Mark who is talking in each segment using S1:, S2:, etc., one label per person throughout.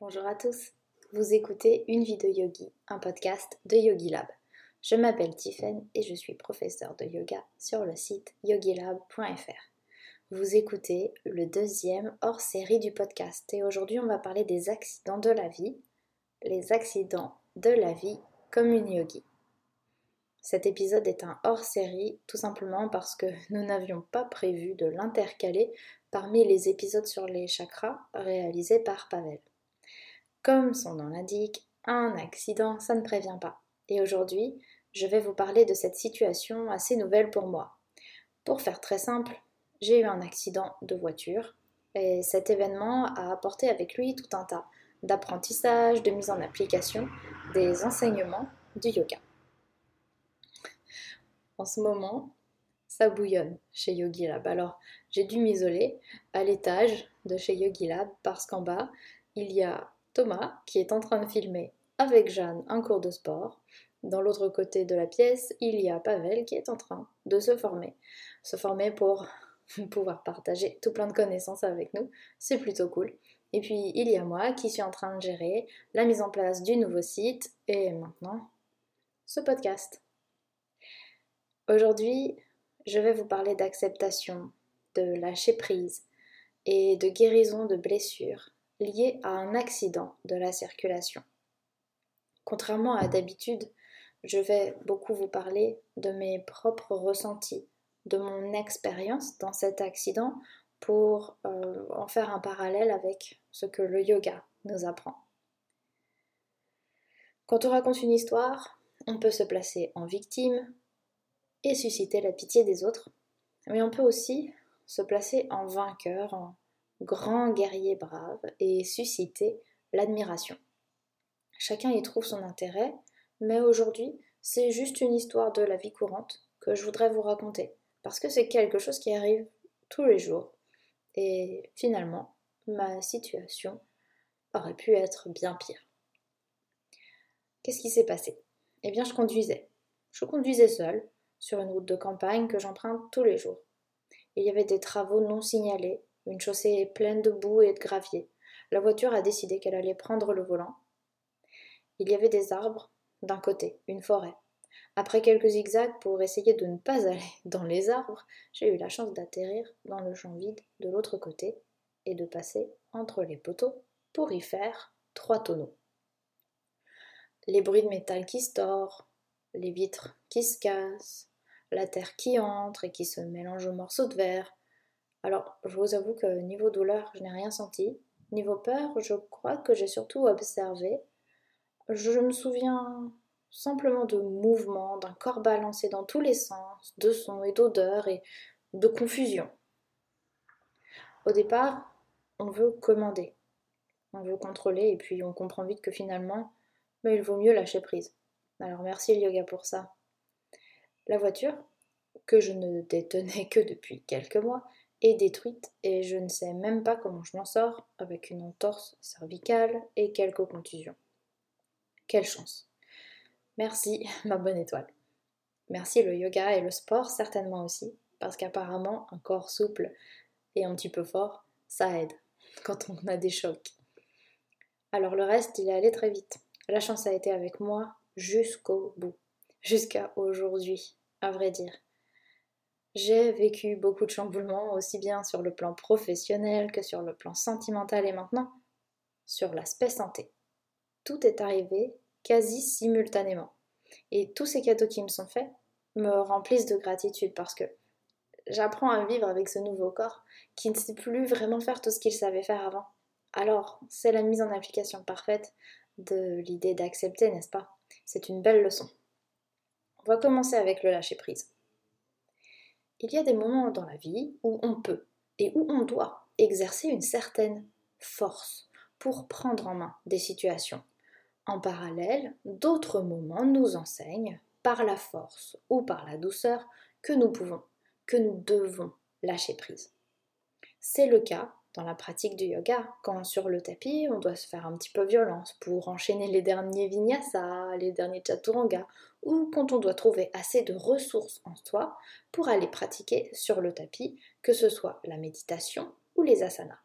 S1: Bonjour à tous. Vous écoutez Une vie de yogi, un podcast de Yogi Lab. Je m'appelle Tiffen et je suis professeur de yoga sur le site yogilab.fr. Vous écoutez le deuxième hors série du podcast et aujourd'hui on va parler des accidents de la vie, les accidents de la vie comme une yogi. Cet épisode est un hors série tout simplement parce que nous n'avions pas prévu de l'intercaler parmi les épisodes sur les chakras réalisés par Pavel. Comme son nom l'indique, un accident, ça ne prévient pas. Et aujourd'hui, je vais vous parler de cette situation assez nouvelle pour moi. Pour faire très simple, j'ai eu un accident de voiture et cet événement a apporté avec lui tout un tas d'apprentissage, de mise en application des enseignements du yoga. En ce moment, ça bouillonne chez Yogi Lab. Alors, j'ai dû m'isoler à l'étage de chez Yogi Lab parce qu'en bas, il y a Thomas qui est en train de filmer avec Jeanne un cours de sport. Dans l'autre côté de la pièce, il y a Pavel qui est en train de se former. Se former pour pouvoir partager tout plein de connaissances avec nous. C'est plutôt cool. Et puis, il y a moi qui suis en train de gérer la mise en place du nouveau site et maintenant ce podcast. Aujourd'hui, je vais vous parler d'acceptation, de lâcher prise et de guérison de blessures liées à un accident de la circulation. Contrairement à d'habitude, je vais beaucoup vous parler de mes propres ressentis, de mon expérience dans cet accident pour euh, en faire un parallèle avec ce que le yoga nous apprend. Quand on raconte une histoire, on peut se placer en victime, et susciter la pitié des autres, mais on peut aussi se placer en vainqueur, grand guerrier brave et susciter l'admiration. Chacun y trouve son intérêt, mais aujourd'hui, c'est juste une histoire de la vie courante que je voudrais vous raconter, parce que c'est quelque chose qui arrive tous les jours, et finalement, ma situation aurait pu être bien pire. Qu'est-ce qui s'est passé? Eh bien, je conduisais. Je conduisais seule, sur une route de campagne que j'emprunte tous les jours. Il y avait des travaux non signalés, une chaussée pleine de boue et de gravier. La voiture a décidé qu'elle allait prendre le volant. Il y avait des arbres d'un côté, une forêt. Après quelques zigzags pour essayer de ne pas aller dans les arbres, j'ai eu la chance d'atterrir dans le champ vide de l'autre côté et de passer entre les poteaux pour y faire trois tonneaux. Les bruits de métal qui se tordent, les vitres qui se cassent, la terre qui entre et qui se mélange aux morceaux de verre. Alors, je vous avoue que niveau douleur, je n'ai rien senti. Niveau peur, je crois que j'ai surtout observé. Je me souviens simplement de mouvements, d'un corps balancé dans tous les sens, de sons et d'odeurs et de confusion. Au départ, on veut commander, on veut contrôler et puis on comprend vite que finalement, mais il vaut mieux lâcher prise. Alors merci le yoga pour ça. La voiture, que je ne détenais que depuis quelques mois, est détruite et je ne sais même pas comment je m'en sors avec une entorse cervicale et quelques contusions. Quelle chance. Merci ma bonne étoile. Merci le yoga et le sport certainement aussi, parce qu'apparemment un corps souple et un petit peu fort, ça aide quand on a des chocs. Alors le reste, il est allé très vite. La chance a été avec moi jusqu'au bout, jusqu'à aujourd'hui, à vrai dire. J'ai vécu beaucoup de chamboulements, aussi bien sur le plan professionnel que sur le plan sentimental et maintenant sur l'aspect santé. Tout est arrivé quasi simultanément. Et tous ces cadeaux qui me sont faits me remplissent de gratitude parce que j'apprends à vivre avec ce nouveau corps qui ne sait plus vraiment faire tout ce qu'il savait faire avant. Alors, c'est la mise en application parfaite de l'idée d'accepter, n'est-ce pas? C'est une belle leçon. On va commencer avec le lâcher-prise. Il y a des moments dans la vie où on peut et où on doit exercer une certaine force pour prendre en main des situations. En parallèle, d'autres moments nous enseignent, par la force ou par la douceur, que nous pouvons, que nous devons lâcher prise. C'est le cas dans la pratique du yoga, quand sur le tapis, on doit se faire un petit peu violence pour enchaîner les derniers vinyasa, les derniers chaturanga, ou quand on doit trouver assez de ressources en soi pour aller pratiquer sur le tapis, que ce soit la méditation ou les asanas.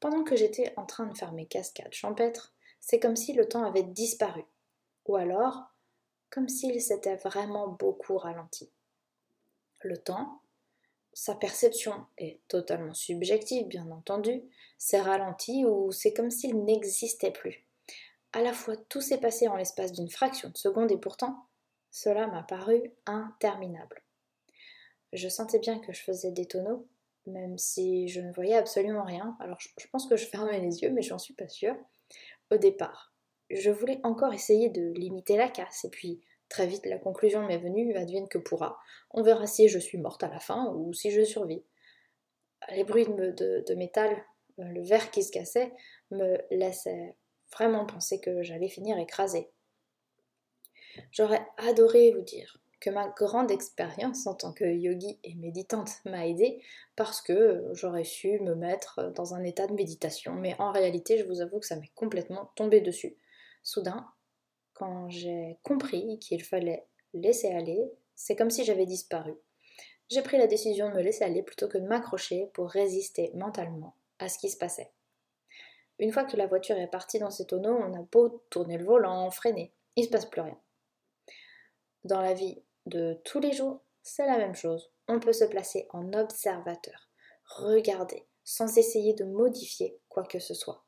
S1: pendant que j'étais en train de faire mes cascades champêtres, c'est comme si le temps avait disparu, ou alors comme s'il s'était vraiment beaucoup ralenti. Le temps, sa perception est totalement subjective, bien entendu, s'est ralenti ou c'est comme s'il n'existait plus. À la fois tout s'est passé en l'espace d'une fraction de seconde et pourtant cela m'a paru interminable. Je sentais bien que je faisais des tonneaux, même si je ne voyais absolument rien. Alors je, pense que je fermais les yeux, mais j'en suis pas sûre. Au départ, je voulais encore essayer de limiter la casse, et puis très vite la conclusion m'est venue, advienne que pourra. On verra si je suis morte à la fin ou si je survis. Les bruits de, métal, euh, le verre qui se cassait, me laissaient vraiment penser que j'allais finir écrasée. J'aurais adoré vous dire que ma grande expérience en tant que yogi et méditante m'a aidée parce que j'aurais su me mettre dans un état de méditation, mais en réalité, je vous avoue que ça m'est complètement tombé dessus. Soudain, quand j'ai compris qu'il fallait laisser aller, c'est comme si j'avais disparu. J'ai pris la décision de me laisser aller plutôt que de m'accrocher pour résister mentalement à ce qui se passait. Une fois que la voiture est partie dans ses tonneaux, on a beau tourner le volant, freiner, il se passe plus rien. Dans la vie de tous les jours, c'est la même chose. On peut se placer en observateur, regarder, sans essayer de modifier quoi que ce soit.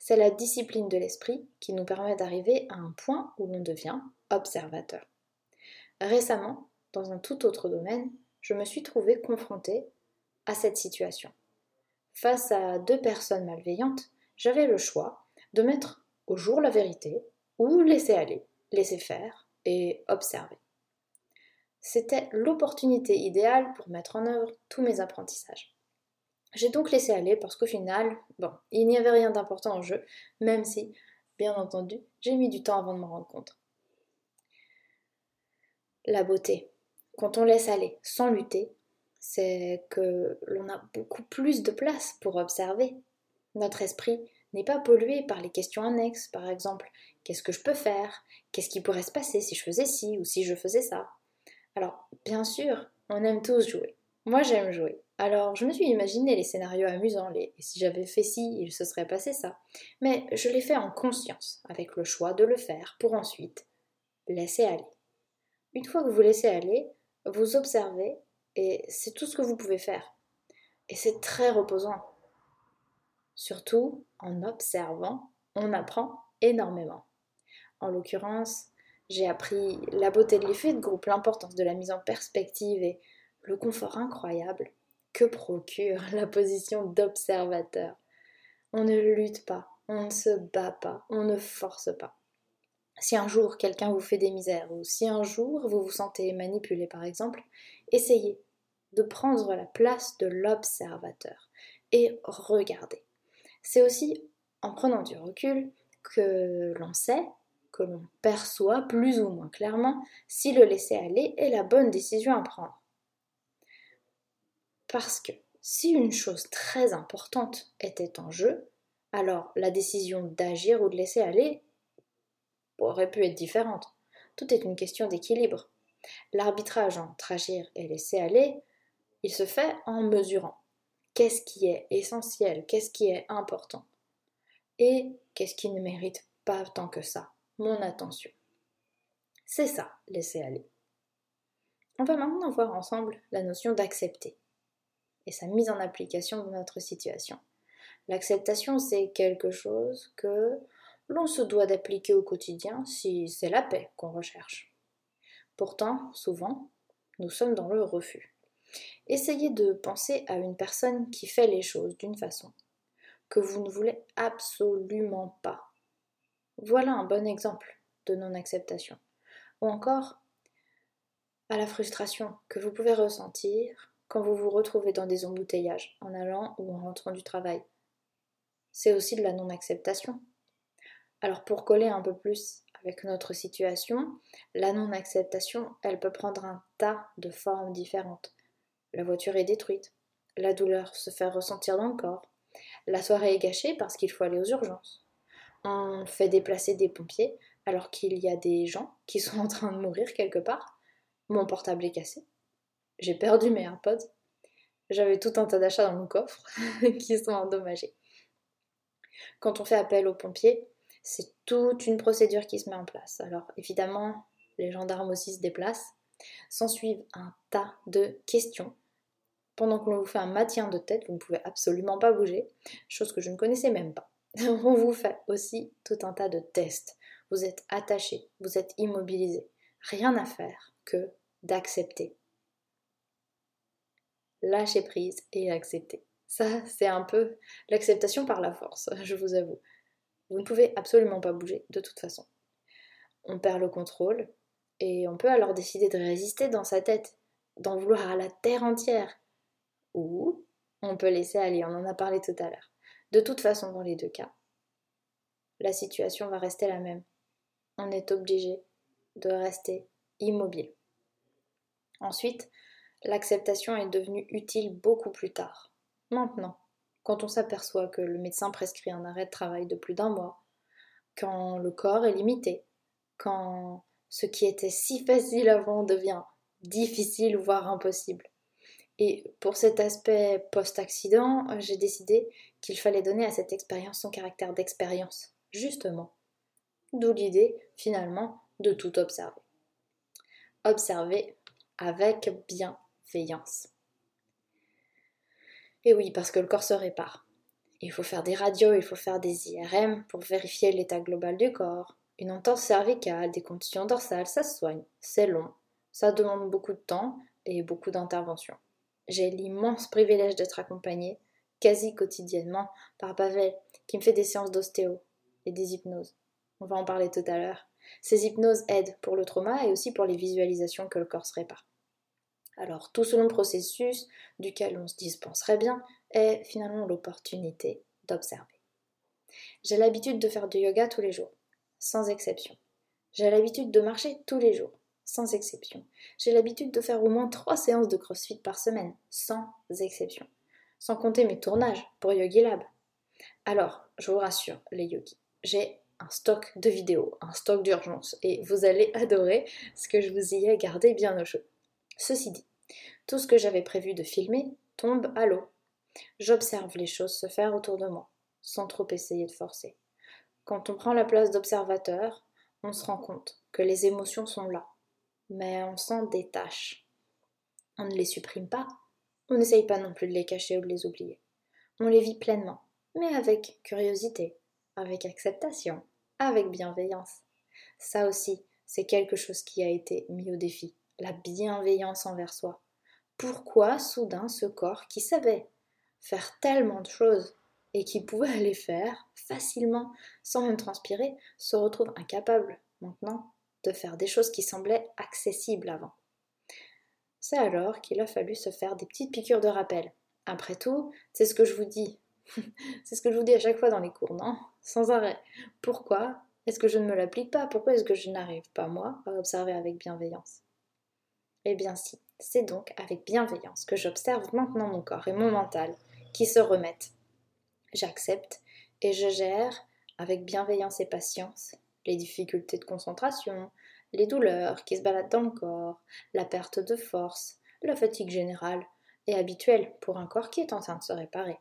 S1: C'est la discipline de l'esprit qui nous permet d'arriver à un point où l'on devient observateur. Récemment, dans un tout autre domaine, je me suis trouvée confrontée à cette situation. Face à deux personnes malveillantes, j'avais le choix de mettre au jour la vérité ou laisser aller, laisser faire et observer. C'était l'opportunité idéale pour mettre en œuvre tous mes apprentissages. J'ai donc laissé aller parce qu'au final, bon, il n'y avait rien d'important en jeu, même si, bien entendu, j'ai mis du temps avant de m'en rendre compte. La beauté, quand on laisse aller sans lutter, c'est que l'on a beaucoup plus de place pour observer, notre esprit n'est pas pollué par les questions annexes, par exemple qu'est-ce que je peux faire? Qu'est-ce qui pourrait se passer si je faisais ci ou si je faisais ça? Alors, bien sûr, on aime tous jouer. Moi, j'aime jouer. Alors, je me suis imaginé les scénarios amusants, les si j'avais fait ci, il se serait passé ça? Mais je l'ai fait en conscience, avec le choix de le faire pour ensuite laisser aller. Une fois que vous laissez aller, vous observez et c'est tout ce que vous pouvez faire. Et c'est très reposant. Surtout, en observant, on apprend énormément. En l'occurrence, j'ai appris la beauté de l'effet de groupe, l'importance de la mise en perspective et le confort incroyable que procure la position d'observateur. On ne lutte pas, on ne se bat pas, on ne force pas. Si un jour quelqu'un vous fait des misères ou si un jour vous vous sentez manipulé par exemple, essayez de prendre la place de l'observateur et regardez. C'est aussi en prenant du recul que l'on sait, que l'on perçoit plus ou moins clairement si le laisser aller est la bonne décision à prendre. Parce que si une chose très importante était en jeu, alors la décision d'agir ou de laisser aller aurait pu être différente. Tout est une question d'équilibre. L'arbitrage entre agir et laisser aller, il se fait en mesurant qu'est-ce qui est essentiel, qu'est-ce qui est important et qu'est-ce qui ne mérite pas tant que ça mon attention. C'est ça, laisser aller. On va maintenant voir ensemble la notion d'accepter et sa mise en application dans notre situation. L'acceptation, c'est quelque chose que l'on se doit d'appliquer au quotidien si c'est la paix qu'on recherche. Pourtant, souvent, nous sommes dans le refus. Essayez de penser à une personne qui fait les choses d'une façon que vous ne voulez absolument pas. Voilà un bon exemple de non-acceptation. Ou encore à la frustration que vous pouvez ressentir quand vous vous retrouvez dans des embouteillages en allant ou en rentrant du travail. C'est aussi de la non-acceptation. Alors pour coller un peu plus avec notre situation, la non-acceptation, elle peut prendre un tas de formes différentes. La voiture est détruite. La douleur se fait ressentir dans le corps. La soirée est gâchée parce qu'il faut aller aux urgences. On fait déplacer des pompiers alors qu'il y a des gens qui sont en train de mourir quelque part. Mon portable est cassé. J'ai perdu mes AirPods. J'avais tout un tas d'achats dans mon coffre qui sont endommagés. Quand on fait appel aux pompiers, c'est toute une procédure qui se met en place. Alors évidemment, les gendarmes aussi se déplacent. S'ensuivent un tas de questions. Pendant que l'on vous fait un maintien de tête, vous ne pouvez absolument pas bouger, chose que je ne connaissais même pas. On vous fait aussi tout un tas de tests. Vous êtes attaché, vous êtes immobilisé. Rien à faire que d'accepter. Lâcher prise et accepter. Ça, c'est un peu l'acceptation par la force, je vous avoue. Vous ne pouvez absolument pas bouger de toute façon. On perd le contrôle et on peut alors décider de résister dans sa tête, d'en vouloir à la terre entière. Ou on peut laisser aller, on en a parlé tout à l'heure. De toute façon, dans les deux cas, la situation va rester la même. On est obligé de rester immobile. Ensuite, l'acceptation est devenue utile beaucoup plus tard. Maintenant, quand on s'aperçoit que le médecin prescrit un arrêt de travail de plus d'un mois, quand le corps est limité, quand ce qui était si facile avant devient difficile voire impossible. Et pour cet aspect post-accident, j'ai décidé qu'il fallait donner à cette expérience son caractère d'expérience, justement. D'où l'idée, finalement, de tout observer. Observer avec bienveillance. Et oui, parce que le corps se répare. Il faut faire des radios, il faut faire des IRM pour vérifier l'état global du corps. Une entorse cervicale, des conditions dorsales, ça se soigne. C'est long. Ça demande beaucoup de temps et beaucoup d'intervention. J'ai l'immense privilège d'être accompagnée quasi quotidiennement par Pavel qui me fait des séances d'ostéo et des hypnoses. On va en parler tout à l'heure. Ces hypnoses aident pour le trauma et aussi pour les visualisations que le corps se répare. Alors, tout ce long processus, duquel on se dispenserait bien, est finalement l'opportunité d'observer. J'ai l'habitude de faire du yoga tous les jours, sans exception. J'ai l'habitude de marcher tous les jours, sans exception. J'ai l'habitude de faire au moins trois séances de CrossFit par semaine, sans exception. Sans compter mes tournages pour Yogi Lab. Alors, je vous rassure, les yogis, j'ai un stock de vidéos, un stock d'urgence, et vous allez adorer ce que je vous y ai gardé bien au chaud. Ceci dit, tout ce que j'avais prévu de filmer tombe à l'eau. J'observe les choses se faire autour de moi, sans trop essayer de forcer. Quand on prend la place d'observateur, on se rend compte que les émotions sont là, mais on s'en détache. On ne les supprime pas, on n'essaye pas non plus de les cacher ou de les oublier. On les vit pleinement, mais avec curiosité, avec acceptation, avec bienveillance. Ça aussi, c'est quelque chose qui a été mis au défi, la bienveillance envers soi pourquoi soudain ce corps qui savait faire tellement de choses et qui pouvait les faire facilement sans même transpirer se retrouve incapable maintenant de faire des choses qui semblaient accessibles avant. C'est alors qu'il a fallu se faire des petites piqûres de rappel. Après tout, c'est ce que je vous dis. c'est ce que je vous dis à chaque fois dans les cours, non? Sans arrêt. Pourquoi est-ce que je ne me l'applique pas? Pourquoi est-ce que je n'arrive pas, moi, à observer avec bienveillance? Eh bien si, c'est donc avec bienveillance que j'observe maintenant mon corps et mon mental qui se remettent. J'accepte et je gère avec bienveillance et patience les difficultés de concentration, les douleurs qui se baladent dans le corps, la perte de force, la fatigue générale et habituelle pour un corps qui est en train de se réparer.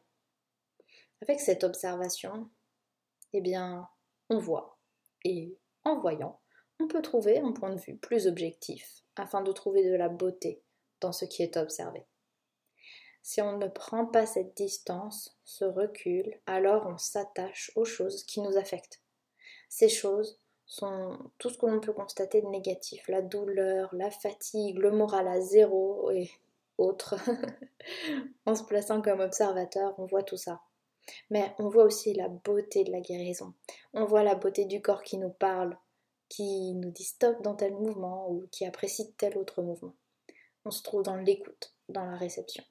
S1: Avec cette observation, eh bien, on voit. Et en voyant, on peut trouver un point de vue plus objectif afin de trouver de la beauté dans ce qui est observé. Si on ne prend pas cette distance, ce recul, alors on s'attache aux choses qui nous affectent. Ces choses sont tout ce que l'on peut constater de négatif, la douleur, la fatigue, le moral à zéro et autres. en se plaçant comme observateur, on voit tout ça. Mais on voit aussi la beauté de la guérison. On voit la beauté du corps qui nous parle, qui nous dit stop dans tel mouvement ou qui apprécie tel autre mouvement on se trouve dans l'écoute, dans la réception.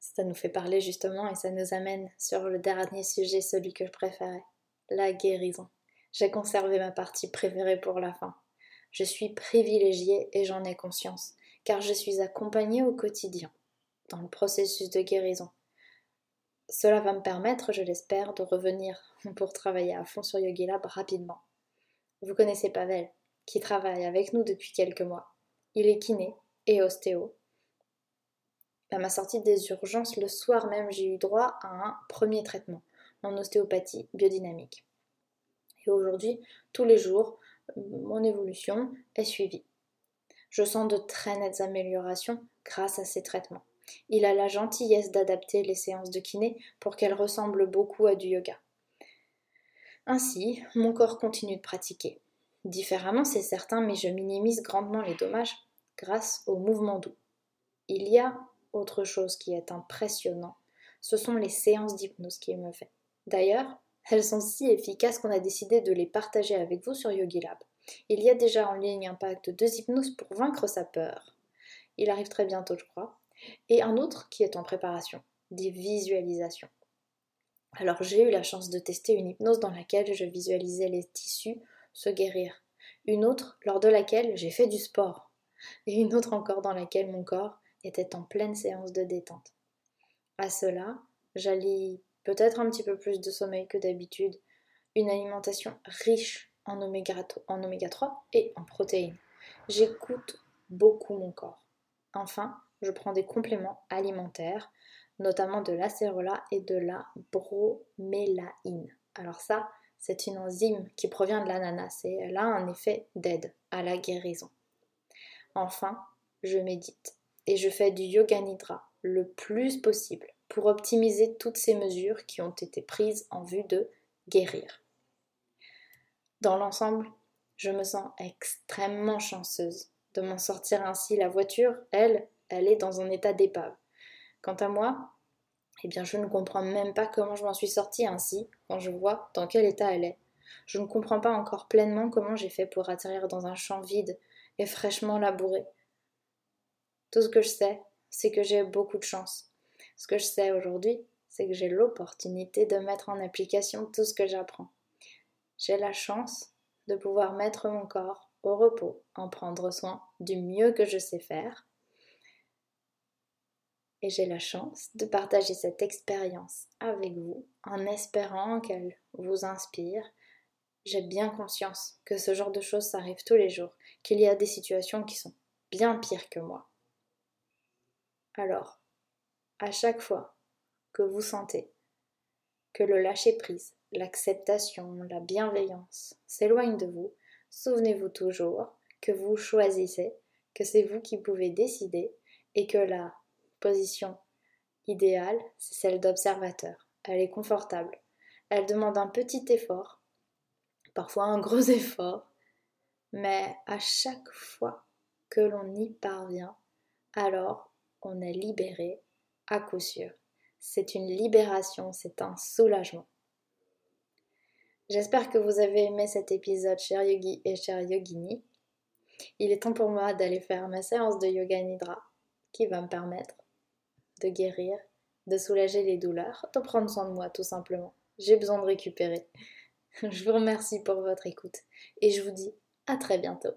S1: Ça nous fait parler justement et ça nous amène sur le dernier sujet, celui que je préférais, la guérison. J'ai conservé ma partie préférée pour la fin. Je suis privilégiée et j'en ai conscience, car je suis accompagnée au quotidien dans le processus de guérison. Cela va me permettre, je l'espère, de revenir pour travailler à fond sur Yogi Lab rapidement. Vous connaissez Pavel, qui travaille avec nous depuis quelques mois. Il est kiné et ostéo. À ma sortie des urgences, le soir même, j'ai eu droit à un premier traitement en ostéopathie biodynamique. Et aujourd'hui, tous les jours, mon évolution est suivie. Je sens de très nettes améliorations grâce à ces traitements. Il a la gentillesse d'adapter les séances de kiné pour qu'elles ressemblent beaucoup à du yoga. Ainsi, mon corps continue de pratiquer. Différemment, c'est certain, mais je minimise grandement les dommages grâce au mouvement doux. Il y a autre chose qui est impressionnant, ce sont les séances d'hypnose qu'il me fait. D'ailleurs, elles sont si efficaces qu'on a décidé de les partager avec vous sur YogiLab. Il y a déjà en ligne un pack de deux hypnoses pour vaincre sa peur. Il arrive très bientôt, je crois. Et un autre qui est en préparation, des visualisations. Alors j'ai eu la chance de tester une hypnose dans laquelle je visualisais les tissus se guérir. Une autre lors de laquelle j'ai fait du sport. Et une autre encore dans laquelle mon corps était en pleine séance de détente. À cela, j'allie peut-être un petit peu plus de sommeil que d'habitude, une alimentation riche en oméga, en oméga 3 et en protéines. J'écoute beaucoup mon corps. Enfin, je prends des compléments alimentaires, notamment de l'acérola et de la bromélaïne. Alors ça, c'est une enzyme qui provient de l'ananas et elle a un effet d'aide à la guérison. Enfin, je médite et je fais du yoga nidra le plus possible pour optimiser toutes ces mesures qui ont été prises en vue de guérir. Dans l'ensemble, je me sens extrêmement chanceuse de m'en sortir ainsi. La voiture, elle, elle est dans un état d'épave. Quant à moi, eh bien je ne comprends même pas comment je m'en suis sortie ainsi quand je vois dans quel état elle est. Je ne comprends pas encore pleinement comment j'ai fait pour atterrir dans un champ vide et fraîchement labouré. Tout ce que je sais, c'est que j'ai beaucoup de chance. Ce que je sais aujourd'hui, c'est que j'ai l'opportunité de mettre en application tout ce que j'apprends. J'ai la chance de pouvoir mettre mon corps au repos, en prendre soin du mieux que je sais faire et j'ai la chance de partager cette expérience avec vous en espérant qu'elle vous inspire. J'ai bien conscience que ce genre de choses s'arrive tous les jours, qu'il y a des situations qui sont bien pires que moi. Alors, à chaque fois que vous sentez que le lâcher-prise, l'acceptation, la bienveillance s'éloignent de vous, souvenez-vous toujours que vous choisissez, que c'est vous qui pouvez décider et que la position idéale, c'est celle d'observateur. Elle est confortable. Elle demande un petit effort, parfois un gros effort, mais à chaque fois que l'on y parvient, alors on est libéré à coup sûr. C'est une libération, c'est un soulagement. J'espère que vous avez aimé cet épisode, cher yogi et cher yogini. Il est temps pour moi d'aller faire ma séance de yoga nidra qui va me permettre de guérir, de soulager les douleurs, de prendre soin de moi tout simplement. J'ai besoin de récupérer. Je vous remercie pour votre écoute et je vous dis à très bientôt.